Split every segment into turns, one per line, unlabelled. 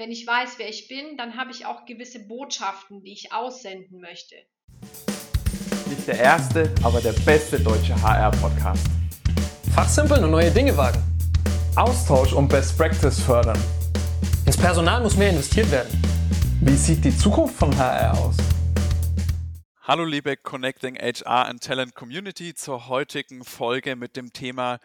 Wenn ich weiß, wer ich bin, dann habe ich auch gewisse Botschaften, die ich aussenden möchte.
Nicht der erste, aber der beste deutsche HR-Podcast.
Fachsimpeln und neue Dinge wagen.
Austausch und Best Practice fördern.
Ins Personal muss mehr investiert werden.
Wie sieht die Zukunft von HR aus?
Hallo liebe Connecting HR and Talent Community zur heutigen Folge mit dem Thema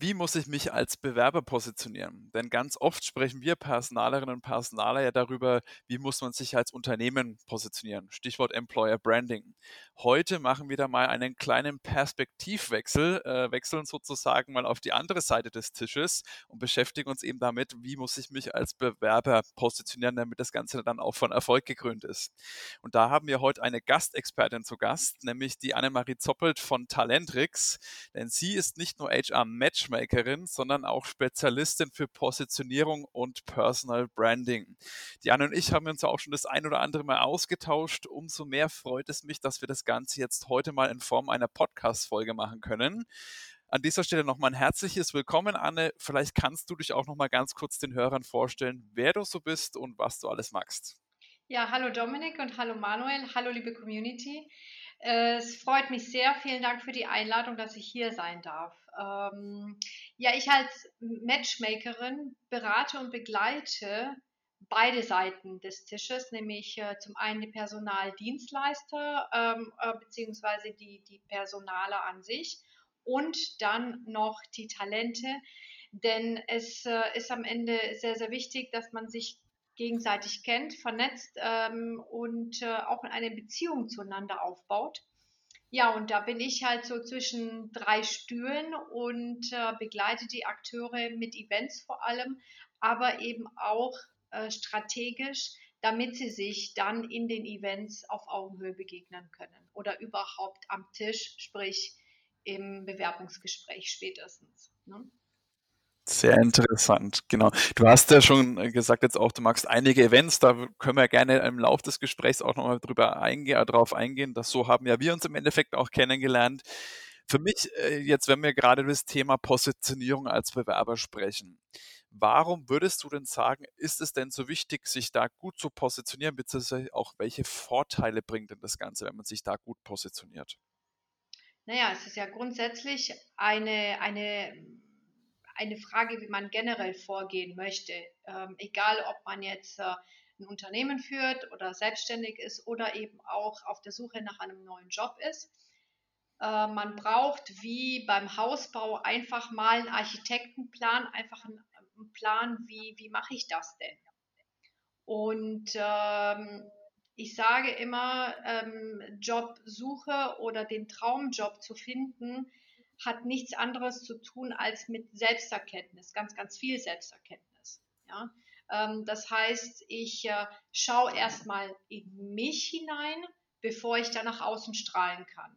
wie muss ich mich als Bewerber positionieren? Denn ganz oft sprechen wir Personalerinnen und Personaler ja darüber, wie muss man sich als Unternehmen positionieren. Stichwort Employer Branding. Heute machen wir da mal einen kleinen Perspektivwechsel, äh, wechseln sozusagen mal auf die andere Seite des Tisches und beschäftigen uns eben damit, wie muss ich mich als Bewerber positionieren, damit das Ganze dann auch von Erfolg gekrönt ist. Und da haben wir heute eine Gastexpertin zu Gast, nämlich die Annemarie Zoppelt von Talentrix, denn sie ist nicht nur HR Matchmakerin, sondern auch Spezialistin für Positionierung und Personal Branding. Die Anne und ich haben uns auch schon das ein oder andere Mal ausgetauscht. Umso mehr freut es mich, dass wir das Ganze jetzt heute mal in Form einer Podcast-Folge machen können. An dieser Stelle nochmal ein herzliches Willkommen, Anne. Vielleicht kannst du dich auch nochmal ganz kurz den Hörern vorstellen, wer du so bist und was du alles magst.
Ja, hallo Dominik und hallo Manuel. Hallo liebe Community. Es freut mich sehr. Vielen Dank für die Einladung, dass ich hier sein darf. Ähm, ja, ich als Matchmakerin berate und begleite beide Seiten des Tisches, nämlich äh, zum einen die Personaldienstleister ähm, äh, beziehungsweise die, die Personale an sich und dann noch die Talente. Denn es äh, ist am Ende sehr, sehr wichtig, dass man sich gegenseitig kennt, vernetzt ähm, und äh, auch eine Beziehung zueinander aufbaut. Ja, und da bin ich halt so zwischen drei Stühlen und äh, begleite die Akteure mit Events vor allem, aber eben auch äh, strategisch, damit sie sich dann in den Events auf Augenhöhe begegnen können oder überhaupt am Tisch, sprich im Bewerbungsgespräch spätestens. Ne?
Sehr interessant, genau. Du hast ja schon gesagt, jetzt auch, du magst einige Events, da können wir gerne im Laufe des Gesprächs auch nochmal drüber eingehen, äh, darauf eingehen. Das so haben ja wir uns im Endeffekt auch kennengelernt. Für mich, äh, jetzt, wenn wir gerade das Thema Positionierung als Bewerber sprechen, Warum würdest du denn sagen, ist es denn so wichtig, sich da gut zu positionieren, beziehungsweise auch welche Vorteile bringt denn das Ganze, wenn man sich da gut positioniert?
Naja, es ist ja grundsätzlich eine, eine, eine Frage, wie man generell vorgehen möchte. Ähm, egal, ob man jetzt äh, ein Unternehmen führt oder selbstständig ist oder eben auch auf der Suche nach einem neuen Job ist. Äh, man braucht wie beim Hausbau einfach mal einen Architektenplan, einfach einen einen Plan, wie, wie mache ich das denn? Und ähm, ich sage immer, ähm, Jobsuche oder den Traumjob zu finden, hat nichts anderes zu tun als mit Selbsterkenntnis, ganz, ganz viel Selbsterkenntnis. Ja? Ähm, das heißt, ich äh, schaue erstmal in mich hinein, bevor ich dann nach außen strahlen kann.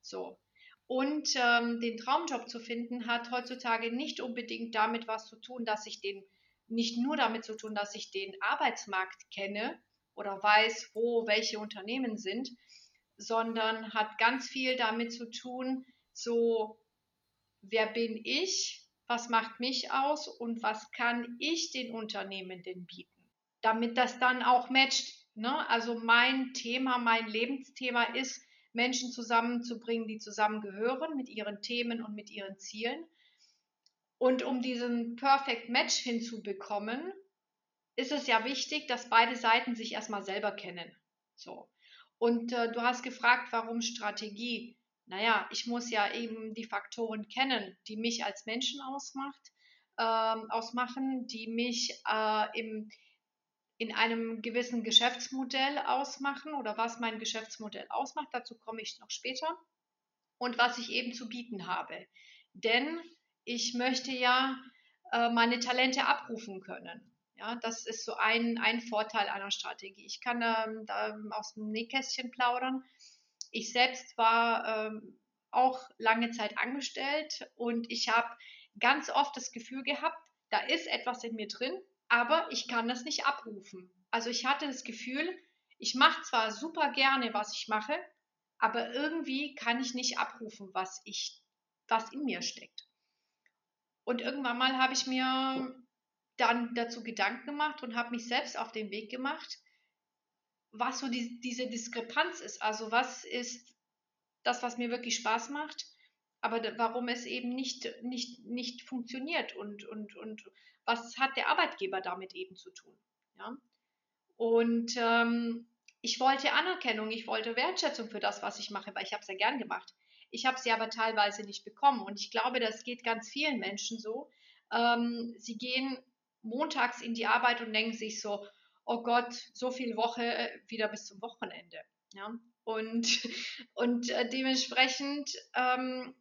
So. Und ähm, den Traumjob zu finden, hat heutzutage nicht unbedingt damit was zu tun, dass ich den, nicht nur damit zu tun, dass ich den Arbeitsmarkt kenne oder weiß, wo welche Unternehmen sind, sondern hat ganz viel damit zu tun, so, wer bin ich, was macht mich aus und was kann ich den Unternehmen denn bieten, damit das dann auch matcht. Ne? Also mein Thema, mein Lebensthema ist, Menschen zusammenzubringen, die zusammengehören mit ihren Themen und mit ihren Zielen. Und um diesen Perfect Match hinzubekommen, ist es ja wichtig, dass beide Seiten sich erstmal selber kennen. So. Und äh, du hast gefragt, warum Strategie? Naja, ich muss ja eben die Faktoren kennen, die mich als Menschen ausmacht, ähm, ausmachen, die mich äh, im, in einem gewissen Geschäftsmodell ausmachen oder was mein Geschäftsmodell ausmacht. Dazu komme ich noch später. Und was ich eben zu bieten habe. Denn ich möchte ja äh, meine Talente abrufen können. Ja, das ist so ein, ein Vorteil einer Strategie. Ich kann ähm, da aus dem Nähkästchen plaudern. Ich selbst war ähm, auch lange Zeit angestellt und ich habe ganz oft das Gefühl gehabt, da ist etwas in mir drin, aber ich kann das nicht abrufen. Also ich hatte das Gefühl, ich mache zwar super gerne, was ich mache, aber irgendwie kann ich nicht abrufen, was ich, was in mir steckt. Und irgendwann mal habe ich mir dann dazu Gedanken gemacht und habe mich selbst auf den Weg gemacht, was so die, diese Diskrepanz ist. Also was ist das, was mir wirklich Spaß macht, aber warum es eben nicht, nicht, nicht funktioniert und, und, und was hat der Arbeitgeber damit eben zu tun. Ja? Und ähm, ich wollte Anerkennung, ich wollte Wertschätzung für das, was ich mache, weil ich habe es ja gern gemacht. Ich habe sie aber teilweise nicht bekommen und ich glaube, das geht ganz vielen Menschen so. Ähm, sie gehen montags in die Arbeit und denken sich so, oh Gott, so viel Woche äh, wieder bis zum Wochenende. Ja? Und, und äh, dementsprechend ähm,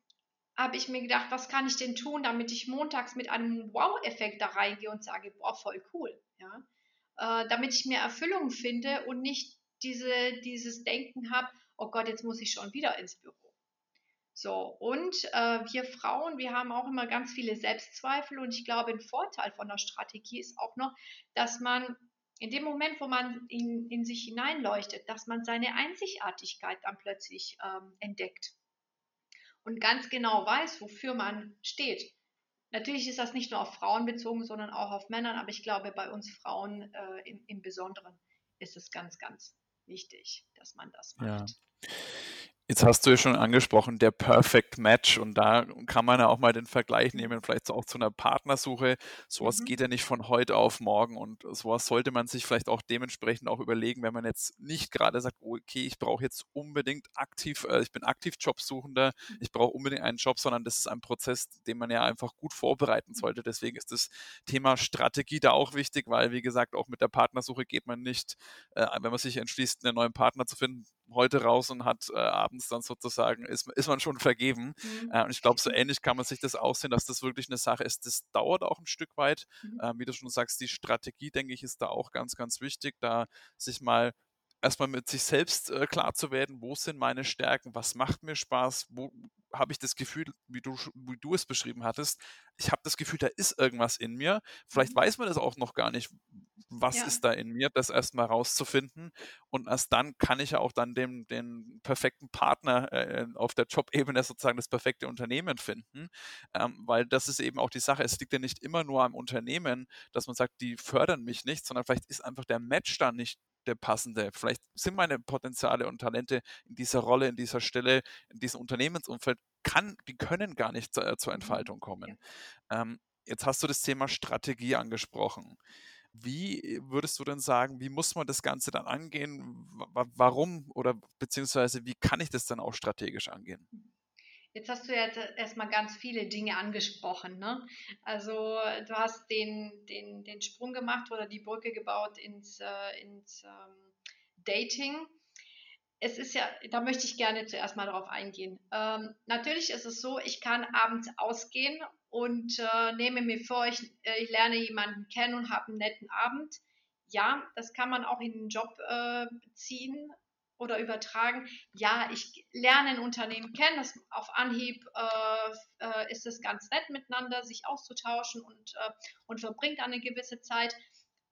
habe ich mir gedacht, was kann ich denn tun, damit ich montags mit einem Wow-Effekt da reingehe und sage, boah, voll cool. Ja? Äh, damit ich mehr Erfüllung finde und nicht diese, dieses Denken habe, oh Gott, jetzt muss ich schon wieder ins Büro. So, und äh, wir Frauen, wir haben auch immer ganz viele Selbstzweifel und ich glaube, ein Vorteil von der Strategie ist auch noch, dass man in dem Moment, wo man in, in sich hineinleuchtet, dass man seine Einzigartigkeit dann plötzlich ähm, entdeckt und ganz genau weiß, wofür man steht. Natürlich ist das nicht nur auf Frauen bezogen, sondern auch auf Männern, aber ich glaube, bei uns Frauen äh, im, im Besonderen ist es ganz, ganz wichtig, dass man das macht.
Ja. Jetzt hast du ja schon angesprochen, der Perfect Match und da kann man ja auch mal den Vergleich nehmen, vielleicht auch zu einer Partnersuche. Sowas mhm. geht ja nicht von heute auf morgen und sowas sollte man sich vielleicht auch dementsprechend auch überlegen, wenn man jetzt nicht gerade sagt, okay, ich brauche jetzt unbedingt aktiv, äh, ich bin aktiv Jobsuchender, ich brauche unbedingt einen Job, sondern das ist ein Prozess, den man ja einfach gut vorbereiten sollte. Deswegen ist das Thema Strategie da auch wichtig, weil wie gesagt, auch mit der Partnersuche geht man nicht, äh, wenn man sich entschließt, einen neuen Partner zu finden, heute raus und hat äh, abends dann sozusagen, ist, ist man schon vergeben. Mhm. Äh, und ich glaube, so ähnlich kann man sich das aussehen, dass das wirklich eine Sache ist. Das dauert auch ein Stück weit. Mhm. Äh, wie du schon sagst, die Strategie, denke ich, ist da auch ganz, ganz wichtig, da sich mal erstmal mit sich selbst äh, klar zu werden, wo sind meine Stärken, was macht mir Spaß, wo habe ich das Gefühl, wie du, wie du es beschrieben hattest, ich habe das Gefühl, da ist irgendwas in mir. Vielleicht mhm. weiß man das auch noch gar nicht, was ja. ist da in mir, das erstmal rauszufinden. Und erst dann kann ich ja auch dann den, den perfekten Partner äh, auf der Job-Ebene sozusagen das perfekte Unternehmen finden. Ähm, weil das ist eben auch die Sache. Es liegt ja nicht immer nur am Unternehmen, dass man sagt, die fördern mich nicht, sondern vielleicht ist einfach der Match dann nicht der passende. Vielleicht sind meine Potenziale und Talente in dieser Rolle, in dieser Stelle, in diesem Unternehmensumfeld, kann, die können gar nicht zur, zur mhm. Entfaltung kommen. Ähm, jetzt hast du das Thema Strategie angesprochen. Wie würdest du denn sagen, wie muss man das Ganze dann angehen? Warum oder beziehungsweise wie kann ich das dann auch strategisch angehen?
Jetzt hast du ja erstmal ganz viele Dinge angesprochen. Ne? Also du hast den, den, den Sprung gemacht oder die Brücke gebaut ins, äh, ins ähm, Dating. Es ist ja, da möchte ich gerne zuerst mal darauf eingehen. Ähm, natürlich ist es so, ich kann abends ausgehen und äh, nehme mir vor, ich, äh, ich lerne jemanden kennen und habe einen netten Abend. Ja, das kann man auch in den Job äh, ziehen oder übertragen, ja, ich lerne ein Unternehmen kennen, das auf Anhieb äh, äh, ist es ganz nett miteinander, sich auszutauschen und, äh, und verbringt eine gewisse Zeit.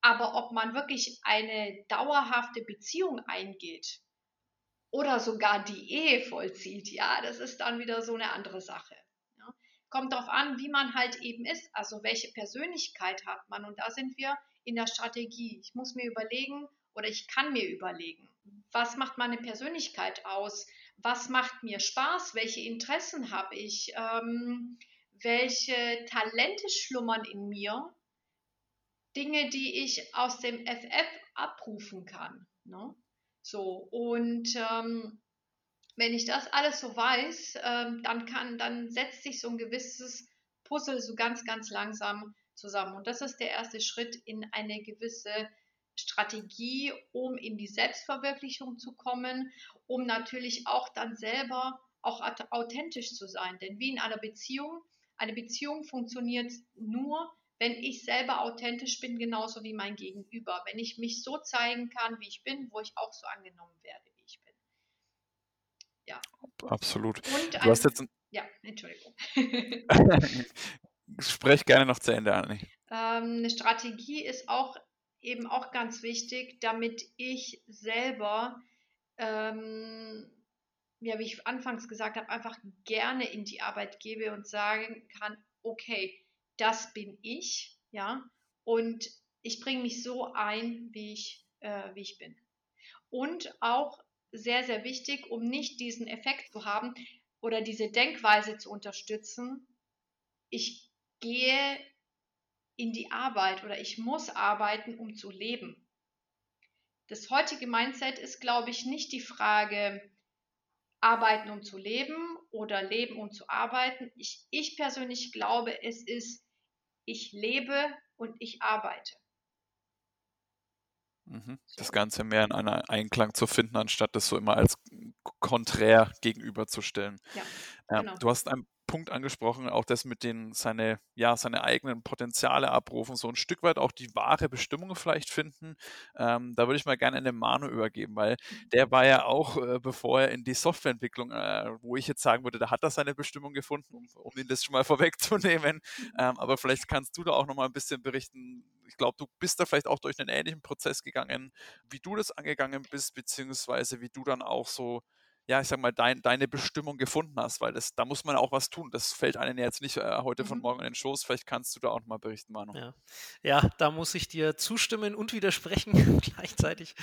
Aber ob man wirklich eine dauerhafte Beziehung eingeht oder sogar die Ehe vollzieht, ja, das ist dann wieder so eine andere Sache. Ja. Kommt darauf an, wie man halt eben ist, also welche Persönlichkeit hat man. Und da sind wir in der Strategie. Ich muss mir überlegen oder ich kann mir überlegen, was macht meine Persönlichkeit aus? Was macht mir Spaß? Welche Interessen habe ich? Ähm, welche Talente schlummern in mir? Dinge, die ich aus dem FF abrufen kann. Ne? So, und ähm, wenn ich das alles so weiß, ähm, dann kann, dann setzt sich so ein gewisses Puzzle so ganz, ganz langsam zusammen. Und das ist der erste Schritt in eine gewisse Strategie, um in die Selbstverwirklichung zu kommen, um natürlich auch dann selber auch authentisch zu sein. Denn wie in einer Beziehung, eine Beziehung funktioniert nur, wenn ich selber authentisch bin, genauso wie mein Gegenüber. Wenn ich mich so zeigen kann, wie ich bin, wo ich auch so angenommen werde, wie ich bin.
Ja. Absolut.
Und du ein, hast jetzt ja, Entschuldigung.
Sprech gerne noch zu Ende, Anni.
Ähm, eine Strategie ist auch eben auch ganz wichtig, damit ich selber, ähm, ja, wie ich anfangs gesagt habe, einfach gerne in die Arbeit gebe und sagen kann, okay, das bin ich, ja, und ich bringe mich so ein, wie ich, äh, wie ich bin. Und auch sehr, sehr wichtig, um nicht diesen Effekt zu haben oder diese Denkweise zu unterstützen, ich gehe in die Arbeit oder ich muss arbeiten, um zu leben. Das heutige Mindset ist, glaube ich, nicht die Frage, arbeiten, um zu leben oder leben, um zu arbeiten. Ich, ich persönlich glaube, es ist, ich lebe und ich arbeite.
Mhm. Das Ganze mehr in einer Einklang zu finden, anstatt das so immer als konträr gegenüberzustellen. Ja, ähm, genau. Du hast einen Punkt angesprochen, auch das mit den seine, ja, seine eigenen Potenziale abrufen, so ein Stück weit auch die wahre Bestimmung vielleicht finden. Ähm, da würde ich mal gerne an den Manu übergeben, weil der war ja auch, äh, bevor er in die Softwareentwicklung, äh, wo ich jetzt sagen würde, da hat er seine Bestimmung gefunden, um, um ihn das schon mal vorwegzunehmen. Ähm, aber vielleicht kannst du da auch noch mal ein bisschen berichten. Ich glaube, du bist da vielleicht auch durch einen ähnlichen Prozess gegangen, wie du das angegangen bist, beziehungsweise wie du dann auch so ja, ich sag mal, dein, deine Bestimmung gefunden hast, weil das, da muss man auch was tun. Das fällt einem jetzt nicht äh, heute von mhm. morgen in den Schoß. Vielleicht kannst du da auch noch mal berichten, Manu.
Ja. ja, da muss ich dir zustimmen und widersprechen gleichzeitig.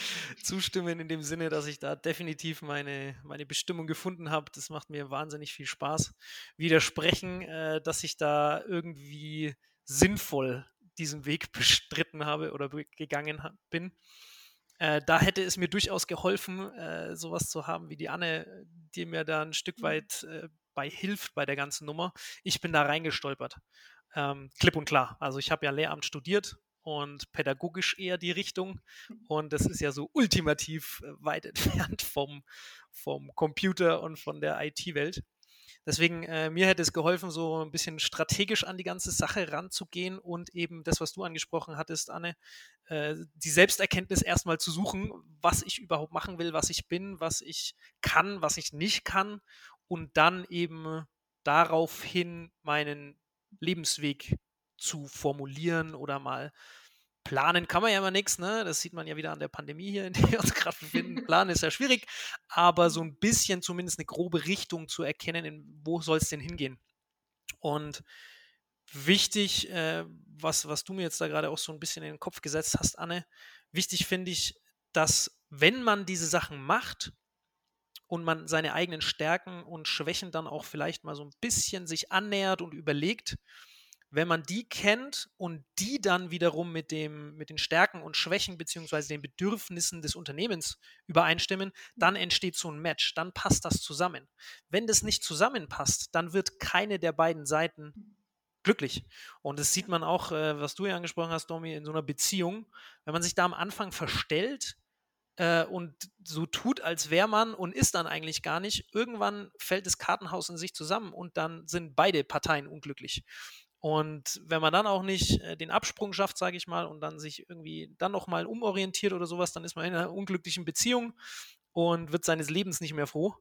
Zustimmen in dem Sinne, dass ich da definitiv meine, meine Bestimmung gefunden habe. Das macht mir wahnsinnig viel Spaß. Widersprechen, äh, dass ich da irgendwie sinnvoll diesen Weg bestritten habe oder gegangen bin. Äh, da hätte es mir durchaus geholfen, äh, sowas zu haben wie die Anne, die mir da ein Stück mhm. weit äh, bei hilft bei der ganzen Nummer. Ich bin da reingestolpert. Ähm, klipp und klar. Also ich habe ja Lehramt studiert und pädagogisch eher die Richtung. Und das ist ja so ultimativ äh, weit entfernt vom, vom Computer und von der IT-Welt. Deswegen, äh, mir hätte es geholfen, so ein bisschen strategisch an die ganze Sache ranzugehen und eben das, was du angesprochen hattest, Anne, äh, die Selbsterkenntnis erstmal zu suchen, was ich überhaupt machen will, was ich bin, was ich kann, was ich nicht kann und dann eben daraufhin meinen Lebensweg zu formulieren oder mal planen kann man ja immer nichts, ne? Das sieht man ja wieder an der Pandemie hier, in der wir uns gerade befinden. Planen ist ja schwierig, aber so ein bisschen zumindest eine grobe Richtung zu erkennen, in, wo soll es denn hingehen. Und wichtig, äh, was, was du mir jetzt da gerade auch so ein bisschen in den Kopf gesetzt hast, Anne, wichtig finde ich, dass wenn man diese Sachen macht und man seine eigenen Stärken und Schwächen dann auch vielleicht mal so ein bisschen sich annähert und überlegt, wenn man die kennt und die dann wiederum mit, dem, mit den Stärken und Schwächen beziehungsweise den Bedürfnissen des Unternehmens übereinstimmen, dann entsteht so ein Match, dann passt das zusammen. Wenn das nicht zusammenpasst, dann wird keine der beiden Seiten glücklich. Und das sieht man auch, äh, was du ja angesprochen hast, Domi, in so einer Beziehung. Wenn man sich da am Anfang verstellt, äh, und so tut, als wäre man und ist dann eigentlich gar nicht, irgendwann fällt das Kartenhaus in sich zusammen und dann sind beide Parteien unglücklich. Und wenn man dann auch nicht äh, den Absprung schafft, sage ich mal, und dann sich irgendwie dann nochmal umorientiert oder sowas, dann ist man in einer unglücklichen Beziehung und wird seines Lebens nicht mehr froh.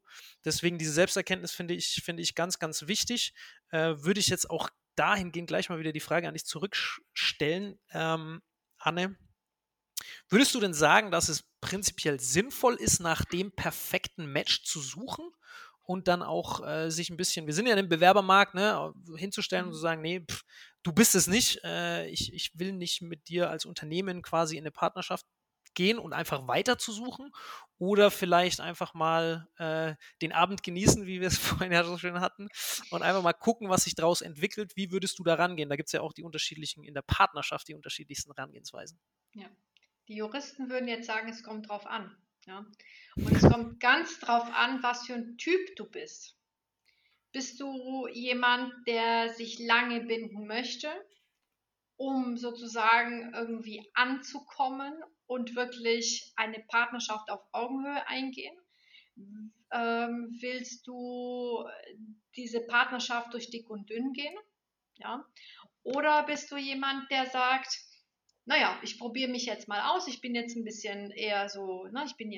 Deswegen diese Selbsterkenntnis finde ich, finde ich ganz, ganz wichtig. Äh, würde ich jetzt auch dahingehend gleich mal wieder die Frage an dich zurückstellen, ähm, Anne. Würdest du denn sagen, dass es prinzipiell sinnvoll ist, nach dem perfekten Match zu suchen? Und dann auch äh, sich ein bisschen, wir sind ja im Bewerbermarkt, ne, hinzustellen und zu sagen, nee, pff, du bist es nicht, äh, ich, ich will nicht mit dir als Unternehmen quasi in eine Partnerschaft gehen und einfach weiter zu suchen oder vielleicht einfach mal äh, den Abend genießen, wie wir es vorhin ja so schön hatten und einfach mal gucken, was sich daraus entwickelt. Wie würdest du da rangehen? Da gibt es ja auch die unterschiedlichen, in der Partnerschaft die unterschiedlichsten Herangehensweisen.
Ja, die Juristen würden jetzt sagen, es kommt drauf an. Ja? Und es kommt ganz drauf an, was für ein Typ du bist. Bist du jemand, der sich lange binden möchte, um sozusagen irgendwie anzukommen und wirklich eine Partnerschaft auf Augenhöhe eingehen? Ähm, willst du diese Partnerschaft durch dick und dünn gehen? Ja? Oder bist du jemand, der sagt, naja, ich probiere mich jetzt mal aus. Ich bin jetzt ein bisschen eher so, ne, ich bin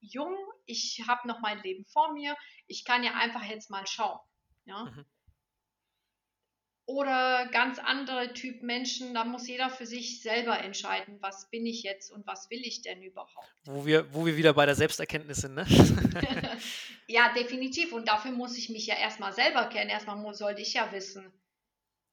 jung, ich habe noch mein Leben vor mir. Ich kann ja einfach jetzt mal schauen. Ja. Mhm. Oder ganz andere Typ Menschen, da muss jeder für sich selber entscheiden, was bin ich jetzt und was will ich denn überhaupt.
Wo wir, wo wir wieder bei der Selbsterkenntnis sind, ne?
ja, definitiv. Und dafür muss ich mich ja erstmal selber kennen. Erstmal sollte ich ja wissen,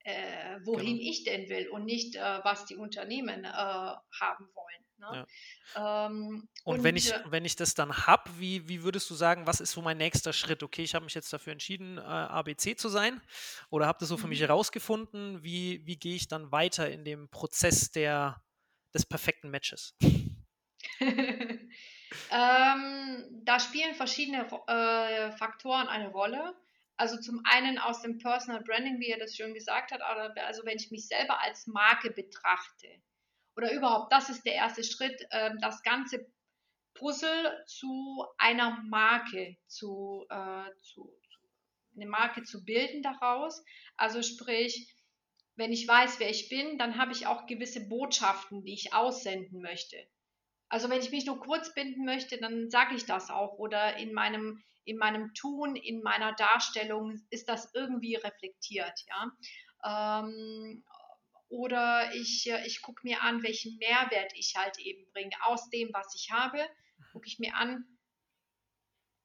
äh, wohin genau. ich denn will und nicht, äh, was die Unternehmen äh, haben wollen. Ne?
Ja. Ähm, und, und, wenn ich, äh wenn ich das dann habe, wie, wie würdest du sagen, was ist so mein nächster Schritt? Okay, ich habe mich jetzt dafür entschieden, äh, ABC zu sein oder habe das so für mich mhm. herausgefunden. Wie, wie gehe ich dann weiter in dem Prozess der, des perfekten Matches?
ähm, da spielen verschiedene äh, Faktoren eine Rolle. Also zum einen aus dem Personal Branding, wie er das schon gesagt hat, also wenn ich mich selber als Marke betrachte oder überhaupt, das ist der erste Schritt, ähm, das ganze Puzzle zu einer Marke zu, äh, zu, eine Marke zu bilden daraus. Also sprich, wenn ich weiß, wer ich bin, dann habe ich auch gewisse Botschaften, die ich aussenden möchte. Also wenn ich mich nur kurz binden möchte, dann sage ich das auch. Oder in meinem, in meinem Tun, in meiner Darstellung ist das irgendwie reflektiert, ja. Ähm, oder ich, ich gucke mir an, welchen Mehrwert ich halt eben bringe aus dem, was ich habe. Gucke ich mir an.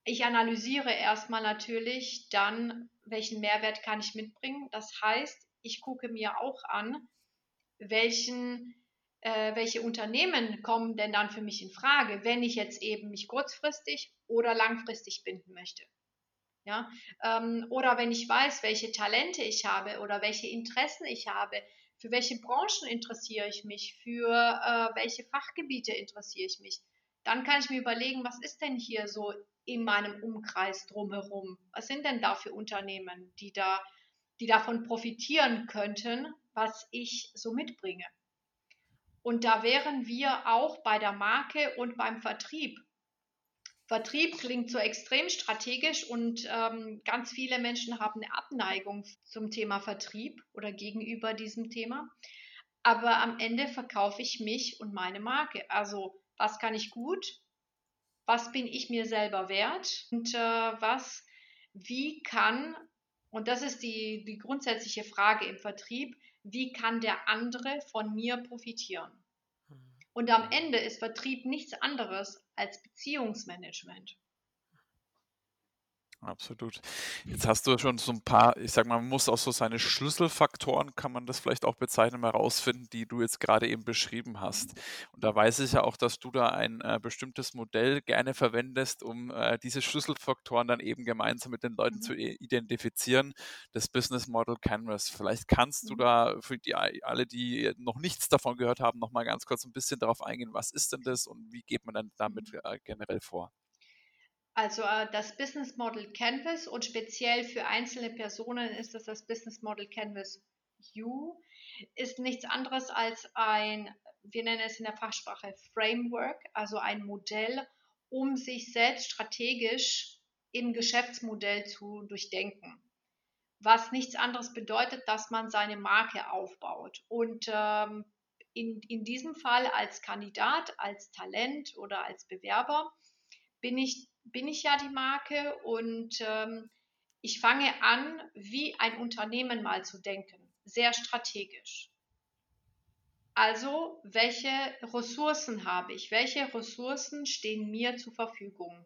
Ich analysiere erstmal natürlich dann, welchen Mehrwert kann ich mitbringen. Das heißt, ich gucke mir auch an, welchen äh, welche Unternehmen kommen denn dann für mich in Frage, wenn ich jetzt eben mich kurzfristig oder langfristig binden möchte. Ja, ähm, oder wenn ich weiß, welche Talente ich habe oder welche Interessen ich habe, für welche Branchen interessiere ich mich, für äh, welche Fachgebiete interessiere ich mich, dann kann ich mir überlegen, was ist denn hier so in meinem Umkreis drumherum? Was sind denn da für Unternehmen, die da, die davon profitieren könnten, was ich so mitbringe? Und da wären wir auch bei der Marke und beim Vertrieb. Vertrieb klingt so extrem strategisch und ähm, ganz viele Menschen haben eine Abneigung zum Thema Vertrieb oder gegenüber diesem Thema. Aber am Ende verkaufe ich mich und meine Marke. Also was kann ich gut? Was bin ich mir selber wert? Und äh, was, wie kann, und das ist die, die grundsätzliche Frage im Vertrieb, wie kann der andere von mir profitieren. Hm. Und am Ende ist Vertrieb nichts anderes als Beziehungsmanagement.
Absolut. Jetzt hast du schon so ein paar, ich sag mal, man muss auch so seine Schlüsselfaktoren, kann man das vielleicht auch bezeichnen, mal rausfinden, die du jetzt gerade eben beschrieben hast. Und da weiß ich ja auch, dass du da ein äh, bestimmtes Modell gerne verwendest, um äh, diese Schlüsselfaktoren dann eben gemeinsam mit den Leuten mhm. zu identifizieren, das Business Model Canvas. Vielleicht kannst du mhm. da für die, alle, die noch nichts davon gehört haben, noch mal ganz kurz ein bisschen darauf eingehen, was ist denn das und wie geht man dann damit mhm. äh, generell vor?
Also äh, das Business Model Canvas und speziell für einzelne Personen ist das das Business Model Canvas U, ist nichts anderes als ein, wir nennen es in der Fachsprache Framework, also ein Modell, um sich selbst strategisch im Geschäftsmodell zu durchdenken. Was nichts anderes bedeutet, dass man seine Marke aufbaut. Und ähm, in, in diesem Fall als Kandidat, als Talent oder als Bewerber bin ich bin ich ja die Marke und ähm, ich fange an, wie ein Unternehmen mal zu denken, sehr strategisch. Also, welche Ressourcen habe ich? Welche Ressourcen stehen mir zur Verfügung?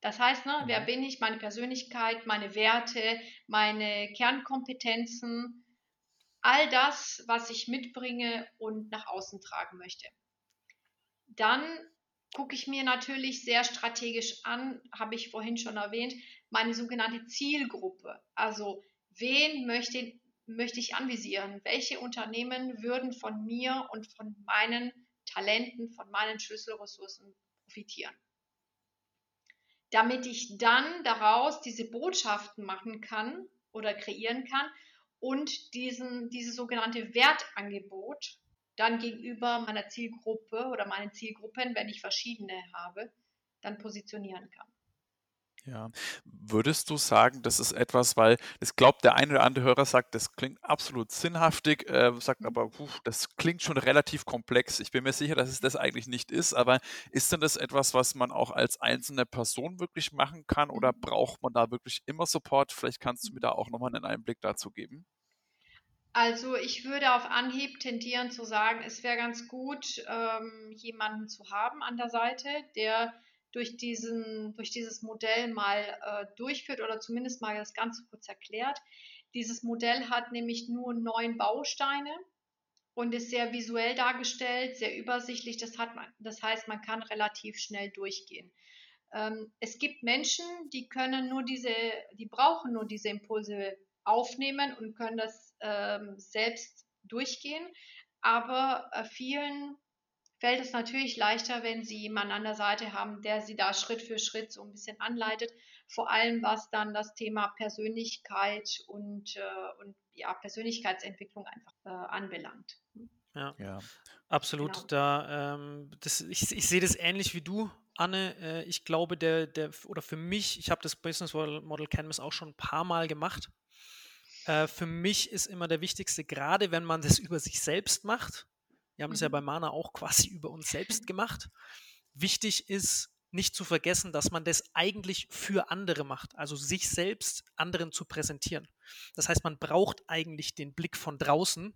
Das heißt, ne, wer mhm. bin ich, meine Persönlichkeit, meine Werte, meine Kernkompetenzen, all das, was ich mitbringe und nach außen tragen möchte. Dann gucke ich mir natürlich sehr strategisch an, habe ich vorhin schon erwähnt, meine sogenannte Zielgruppe. Also wen möchte, möchte ich anvisieren? Welche Unternehmen würden von mir und von meinen Talenten, von meinen Schlüsselressourcen profitieren? Damit ich dann daraus diese Botschaften machen kann oder kreieren kann und diesen, dieses sogenannte Wertangebot dann gegenüber meiner Zielgruppe oder meinen Zielgruppen, wenn ich verschiedene habe, dann positionieren kann.
Ja, würdest du sagen, das ist etwas, weil es glaubt, der eine oder andere Hörer sagt, das klingt absolut sinnhaftig, äh, sagt mhm. aber, puh, das klingt schon relativ komplex. Ich bin mir sicher, dass es das eigentlich nicht ist, aber ist denn das etwas, was man auch als einzelne Person wirklich machen kann oder mhm. braucht man da wirklich immer Support? Vielleicht kannst du mir mhm. da auch nochmal einen Einblick dazu geben.
Also ich würde auf Anhieb tendieren zu sagen, es wäre ganz gut, ähm, jemanden zu haben an der Seite, der durch, diesen, durch dieses Modell mal äh, durchführt oder zumindest mal das Ganze kurz erklärt. Dieses Modell hat nämlich nur neun Bausteine und ist sehr visuell dargestellt, sehr übersichtlich. Das, hat man, das heißt, man kann relativ schnell durchgehen. Ähm, es gibt Menschen, die können nur diese, die brauchen nur diese Impulse aufnehmen und können das ähm, selbst durchgehen. Aber äh, vielen fällt es natürlich leichter, wenn sie jemanden an der Seite haben, der sie da Schritt für Schritt so ein bisschen anleitet. Vor allem was dann das Thema Persönlichkeit und, äh, und ja, Persönlichkeitsentwicklung einfach äh, anbelangt.
Ja, ja. absolut. Genau. Da, ähm, das, ich, ich sehe das ähnlich wie du, Anne. Äh, ich glaube, der, der, oder für mich, ich habe das Business Model Canvas auch schon ein paar Mal gemacht. Äh, für mich ist immer der wichtigste, gerade wenn man das über sich selbst macht. Wir haben mhm. das ja bei Mana auch quasi über uns selbst gemacht. Wichtig ist, nicht zu vergessen, dass man das eigentlich für andere macht, also sich selbst anderen zu präsentieren. Das heißt, man braucht eigentlich den Blick von draußen,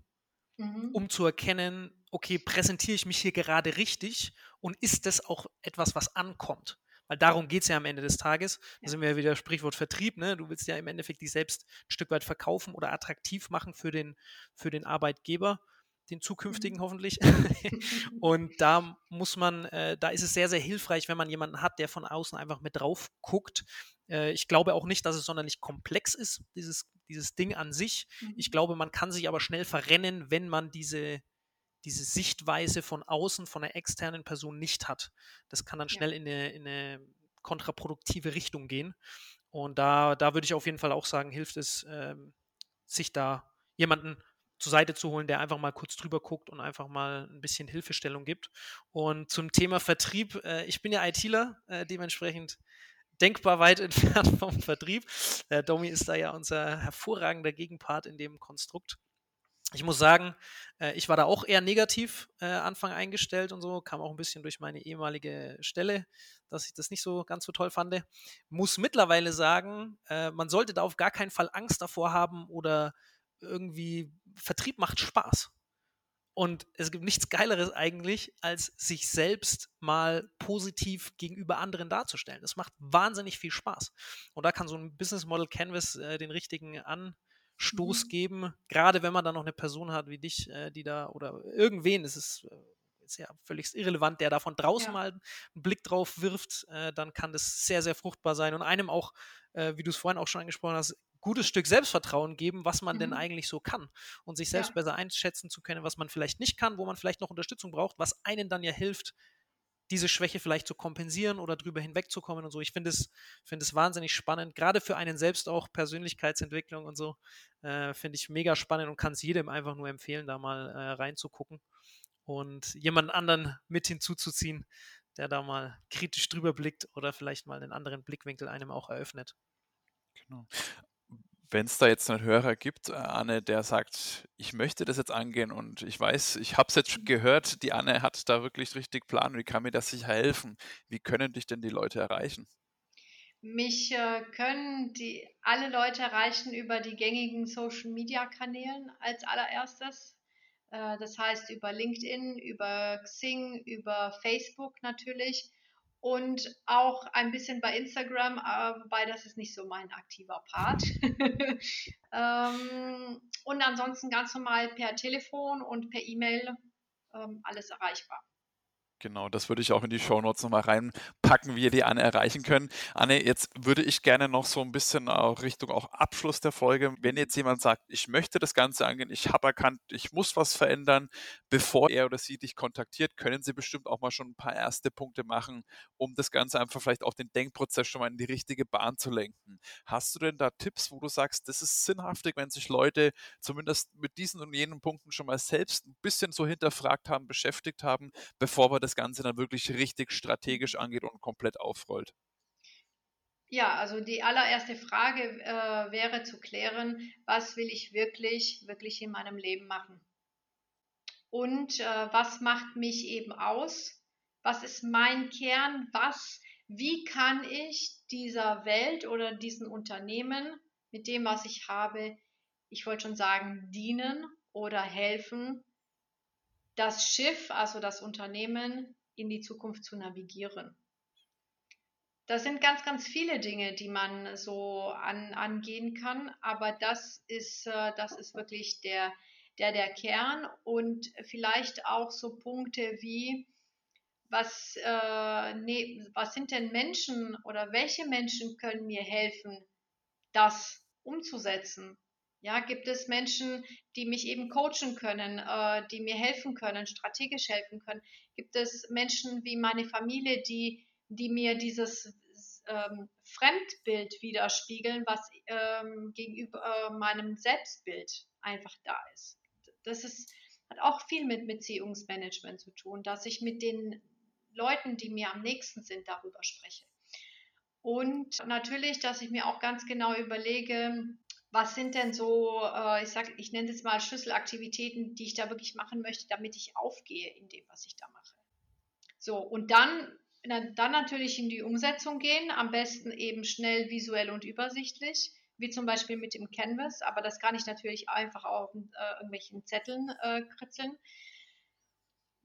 mhm. um zu erkennen, okay, präsentiere ich mich hier gerade richtig und ist das auch etwas, was ankommt? Weil darum geht es ja am Ende des Tages. Da sind wir ja wieder Sprichwort Vertrieb. Ne? Du willst ja im Endeffekt dich selbst ein Stück weit verkaufen oder attraktiv machen für den, für den Arbeitgeber den zukünftigen mhm. hoffentlich. und da muss man, äh, da ist es sehr, sehr hilfreich, wenn man jemanden hat, der von außen einfach mit drauf guckt. Äh, ich glaube auch nicht, dass es sonderlich komplex ist, dieses, dieses Ding an sich. Mhm. Ich glaube, man kann sich aber schnell verrennen, wenn man diese, diese Sichtweise von außen, von einer externen Person nicht hat. Das kann dann schnell ja. in, eine, in eine kontraproduktive Richtung gehen. Und da, da würde ich auf jeden Fall auch sagen, hilft es, ähm, sich da jemanden zur Seite zu holen, der einfach mal kurz drüber guckt und einfach mal ein bisschen Hilfestellung gibt. Und zum Thema Vertrieb, äh, ich bin ja ITler, äh, dementsprechend denkbar weit entfernt vom Vertrieb. Der Domi ist da ja unser hervorragender Gegenpart in dem Konstrukt. Ich muss sagen, äh, ich war da auch eher negativ äh, Anfang eingestellt und so, kam auch ein bisschen durch meine ehemalige Stelle, dass ich das nicht so ganz so toll fand. Muss mittlerweile sagen, äh, man sollte da auf gar keinen Fall Angst davor haben oder irgendwie, Vertrieb macht Spaß. Und es gibt nichts Geileres eigentlich, als sich selbst mal positiv gegenüber anderen darzustellen. Es macht wahnsinnig viel Spaß. Und da kann so ein Business Model Canvas äh, den richtigen Anstoß mhm. geben. Gerade wenn man dann noch eine Person hat wie dich, äh, die da oder irgendwen, es ist, äh, ist ja völlig irrelevant, der da von draußen ja. mal einen Blick drauf wirft, äh, dann kann das sehr, sehr fruchtbar sein und einem auch, wie du es vorhin auch schon angesprochen hast, gutes Stück Selbstvertrauen geben, was man mhm. denn eigentlich so kann und sich selbst ja. besser einschätzen zu können, was man vielleicht nicht kann, wo man vielleicht noch Unterstützung braucht, was einen dann ja hilft, diese Schwäche vielleicht zu kompensieren oder drüber hinwegzukommen und so. Ich finde es, find es wahnsinnig spannend, gerade für einen selbst auch Persönlichkeitsentwicklung und so, äh, finde ich mega spannend und kann es jedem einfach nur empfehlen, da mal äh, reinzugucken und jemanden anderen mit hinzuzuziehen, der da mal kritisch drüber blickt oder vielleicht mal einen anderen Blickwinkel einem auch eröffnet.
Genau wenn es da jetzt einen Hörer gibt, äh, Anne, der sagt, ich möchte das jetzt angehen und ich weiß, ich habe es jetzt schon gehört, die Anne hat da wirklich richtig Plan und wie kann mir das sicher helfen? Wie können dich denn die Leute erreichen?
Mich äh, können die alle Leute erreichen über die gängigen Social Media Kanälen als allererstes. Äh, das heißt über LinkedIn, über Xing, über Facebook natürlich und auch ein bisschen bei Instagram, äh, wobei das ist nicht so mein aktiver Part. ähm, und ansonsten ganz normal per Telefon und per E-Mail ähm, alles erreichbar.
Genau, das würde ich auch in die Shownotes nochmal reinpacken, wie ihr die Anne erreichen könnt. Anne, jetzt würde ich gerne noch so ein bisschen auch Richtung auch Abschluss der Folge, wenn jetzt jemand sagt, ich möchte das Ganze angehen, ich habe erkannt, ich muss was verändern, bevor er oder sie dich kontaktiert, können sie bestimmt auch mal schon ein paar erste Punkte machen, um das Ganze einfach vielleicht auch den Denkprozess schon mal in die richtige Bahn zu lenken. Hast du denn da Tipps, wo du sagst, das ist sinnhaftig, wenn sich Leute zumindest mit diesen und jenen Punkten schon mal selbst ein bisschen so hinterfragt haben, beschäftigt haben, bevor wir das Ganze dann wirklich richtig strategisch angeht und komplett aufrollt?
Ja, also die allererste Frage äh, wäre zu klären, was will ich wirklich, wirklich in meinem Leben machen? Und äh, was macht mich eben aus? Was ist mein Kern? Was, wie kann ich dieser Welt oder diesen Unternehmen mit dem, was ich habe, ich wollte schon sagen, dienen oder helfen, das Schiff, also das Unternehmen, in die Zukunft zu navigieren. das sind ganz, ganz viele Dinge, die man so an, angehen kann, aber das ist, äh, das ist wirklich der, der, der Kern und vielleicht auch so Punkte wie, was, äh, nee, was sind denn Menschen oder welche Menschen können mir helfen, das umzusetzen? Ja, gibt es Menschen, die mich eben coachen können, äh, die mir helfen können, strategisch helfen können? Gibt es Menschen wie meine Familie, die die mir dieses ähm, Fremdbild widerspiegeln, was ähm, gegenüber äh, meinem Selbstbild einfach da ist. Das ist, hat auch viel mit Beziehungsmanagement zu tun, dass ich mit den Leuten, die mir am nächsten sind, darüber spreche. Und natürlich, dass ich mir auch ganz genau überlege, was sind denn so, äh, ich sag, ich nenne es mal Schlüsselaktivitäten, die ich da wirklich machen möchte, damit ich aufgehe in dem, was ich da mache. So, und dann dann natürlich in die Umsetzung gehen, am besten eben schnell, visuell und übersichtlich, wie zum Beispiel mit dem Canvas, aber das kann ich natürlich einfach auf äh, irgendwelchen Zetteln äh, kritzeln,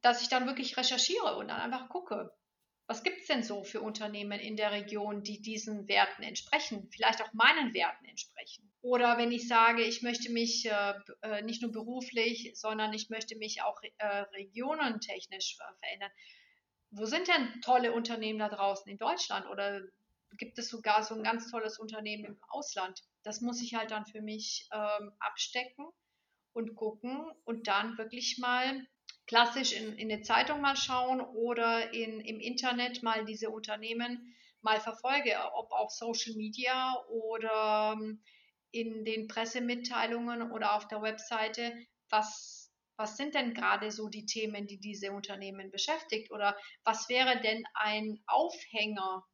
dass ich dann wirklich recherchiere und dann einfach gucke, was gibt es denn so für Unternehmen in der Region, die diesen Werten entsprechen, vielleicht auch meinen Werten entsprechen. Oder wenn ich sage, ich möchte mich äh, äh nicht nur beruflich, sondern ich möchte mich auch äh, regionentechnisch verändern, wo sind denn tolle Unternehmen da draußen in Deutschland oder gibt es sogar so ein ganz tolles Unternehmen im Ausland? Das muss ich halt dann für mich ähm, abstecken und gucken und dann wirklich mal klassisch in, in eine Zeitung mal schauen oder in, im Internet mal diese Unternehmen mal verfolge, ob auf Social Media oder ähm, in den Pressemitteilungen oder auf der Webseite, was was sind denn gerade so die Themen, die diese Unternehmen beschäftigt? Oder was wäre denn ein Aufhänger,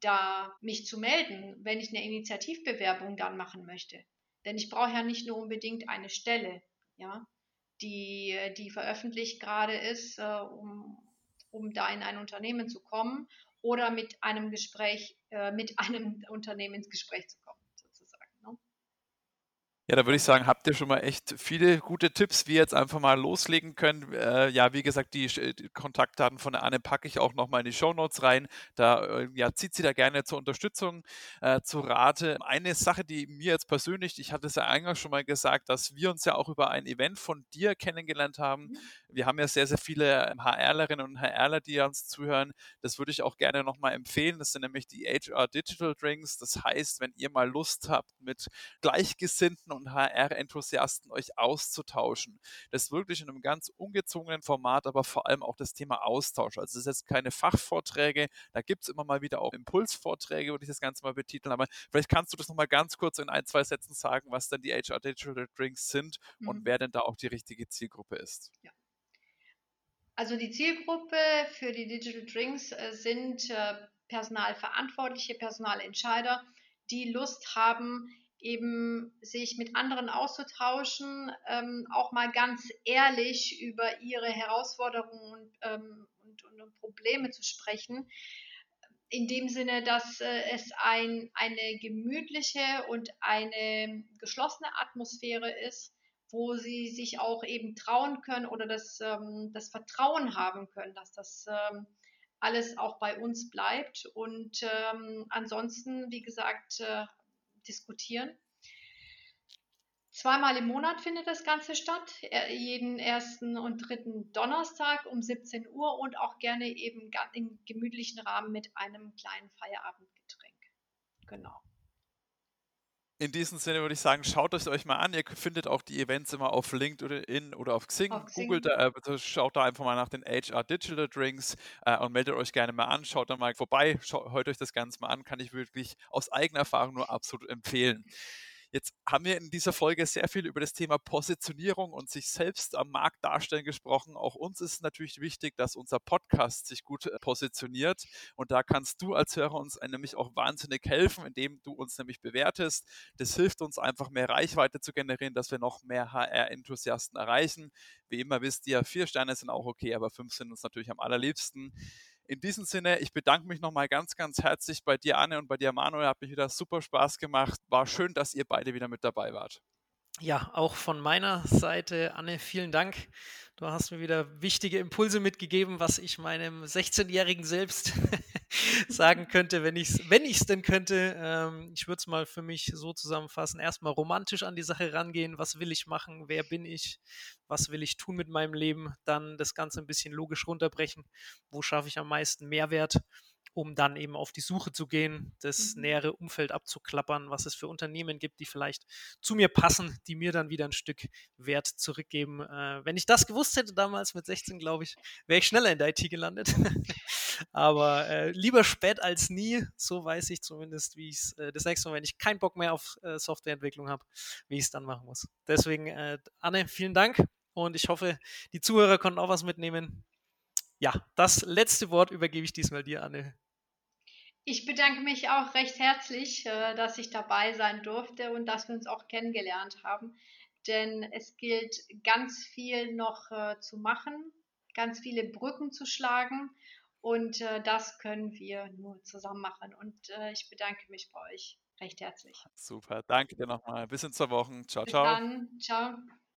da mich zu melden, wenn ich eine Initiativbewerbung dann machen möchte? Denn ich brauche ja nicht nur unbedingt eine Stelle, ja, die, die veröffentlicht gerade ist, äh, um, um da in ein Unternehmen zu kommen oder mit einem Gespräch, äh, mit einem Unternehmen ins Gespräch zu kommen.
Ja, da würde ich sagen, habt ihr schon mal echt viele gute Tipps, wie ihr jetzt einfach mal loslegen könnt. Äh, ja, wie gesagt, die, die, Kontaktdaten von der Anne packe ich auch nochmal in die Show Notes rein. Da äh, ja, zieht sie da gerne zur Unterstützung äh, zu Rate. Eine Sache, die mir jetzt persönlich, ich hatte es ja eingangs schon mal gesagt, dass wir uns ja auch über ein Event von dir kennengelernt haben. Mhm. Wir haben ja sehr, sehr viele HRlerinnen und HRler, die uns zuhören. Das würde ich auch gerne nochmal empfehlen. Das sind nämlich die HR Digital Drinks. Das heißt, wenn ihr mal Lust habt, mit Gleichgesinnten und HR-Enthusiasten euch auszutauschen. Das ist wirklich in einem ganz ungezwungenen Format, aber vor allem auch das Thema Austausch. Also es ist jetzt keine Fachvorträge, da gibt es immer mal wieder auch Impulsvorträge, würde ich das Ganze mal betiteln, aber vielleicht kannst du das nochmal ganz kurz in ein, zwei Sätzen sagen, was denn die HR Digital Drinks sind mhm. und wer denn da auch die richtige Zielgruppe ist. Ja.
Also die Zielgruppe für die Digital Drinks äh, sind äh, Personalverantwortliche, Personalentscheider, die Lust haben, eben sich mit anderen auszutauschen, ähm, auch mal ganz ehrlich über ihre Herausforderungen und, ähm, und, und, Probleme zu sprechen. In dem Sinne, dass äh, es ein, eine gemütliche und eine geschlossene Atmosphäre ist, wo sie sich auch eben trauen können oder das, ähm, das Vertrauen haben können, dass das ähm, alles auch bei uns bleibt. Und ähm, ansonsten, wie gesagt, äh, diskutieren. Zweimal im Monat findet das Ganze statt, jeden ersten und dritten Donnerstag um 17 Uhr und auch gerne eben im gemütlichen Rahmen mit einem kleinen Feierabendgetränk. Genau.
In diesem Sinne würde ich sagen, schaut es euch mal an. Ihr findet auch die Events immer auf LinkedIn oder auf Xing. Auf Xing. Googelt, äh, schaut da einfach mal nach den HR Digital Drinks äh, und meldet euch gerne mal an. Schaut da mal vorbei, schaut, hört euch das Ganze mal an. Kann ich wirklich aus eigener Erfahrung nur absolut empfehlen. Jetzt haben wir in dieser Folge sehr viel über das Thema Positionierung und sich selbst am Markt darstellen gesprochen. Auch uns ist natürlich wichtig, dass unser Podcast sich gut äh, positioniert. Und da kannst du als Hörer uns nämlich auch wahnsinnig helfen, indem du uns nämlich bewertest. Das hilft uns einfach mehr Reichweite zu generieren, dass wir noch mehr HR-Enthusiasten erreichen. Wie immer wisst ihr, vier Sterne sind auch okay, aber fünf sind uns natürlich am allerliebsten. In diesem Sinne, ich bedanke mich nochmal ganz, ganz herzlich bei dir, Anne, und bei dir, Manuel. Hat mich wieder super Spaß gemacht. War schön, dass ihr beide wieder mit dabei wart.
Ja, auch von meiner Seite, Anne, vielen Dank. Du hast mir wieder wichtige Impulse mitgegeben, was ich meinem 16-jährigen Selbst sagen könnte, wenn ich es wenn denn könnte. Ähm, ich würde es mal für mich so zusammenfassen. Erstmal romantisch an die Sache rangehen. Was will ich machen? Wer bin ich? Was will ich tun mit meinem Leben? Dann das Ganze ein bisschen logisch runterbrechen. Wo schaffe ich am meisten Mehrwert? Um dann eben auf die Suche zu gehen, das mhm. nähere Umfeld abzuklappern, was es für Unternehmen gibt, die vielleicht zu mir passen, die mir dann wieder ein Stück Wert zurückgeben. Äh, wenn ich das gewusst hätte damals mit 16, glaube ich, wäre ich schneller in der IT gelandet. Aber äh, lieber spät als nie, so weiß ich zumindest, wie ich es äh, das nächste Mal, wenn ich keinen Bock mehr auf äh, Softwareentwicklung habe, wie ich es dann machen muss. Deswegen, äh, Anne, vielen Dank und ich hoffe, die Zuhörer konnten auch was mitnehmen. Ja, das letzte Wort übergebe ich diesmal dir, Anne.
Ich bedanke mich auch recht herzlich, äh, dass ich dabei sein durfte und dass wir uns auch kennengelernt haben. Denn es gilt ganz viel noch äh, zu machen, ganz viele Brücken zu schlagen. Und äh, das können wir nur zusammen machen. Und ich bedanke mich bei euch recht herzlich.
Super, danke dir nochmal. Bis in zwei Wochen. Ciao,
Bis
ciao.
Dann. Ciao.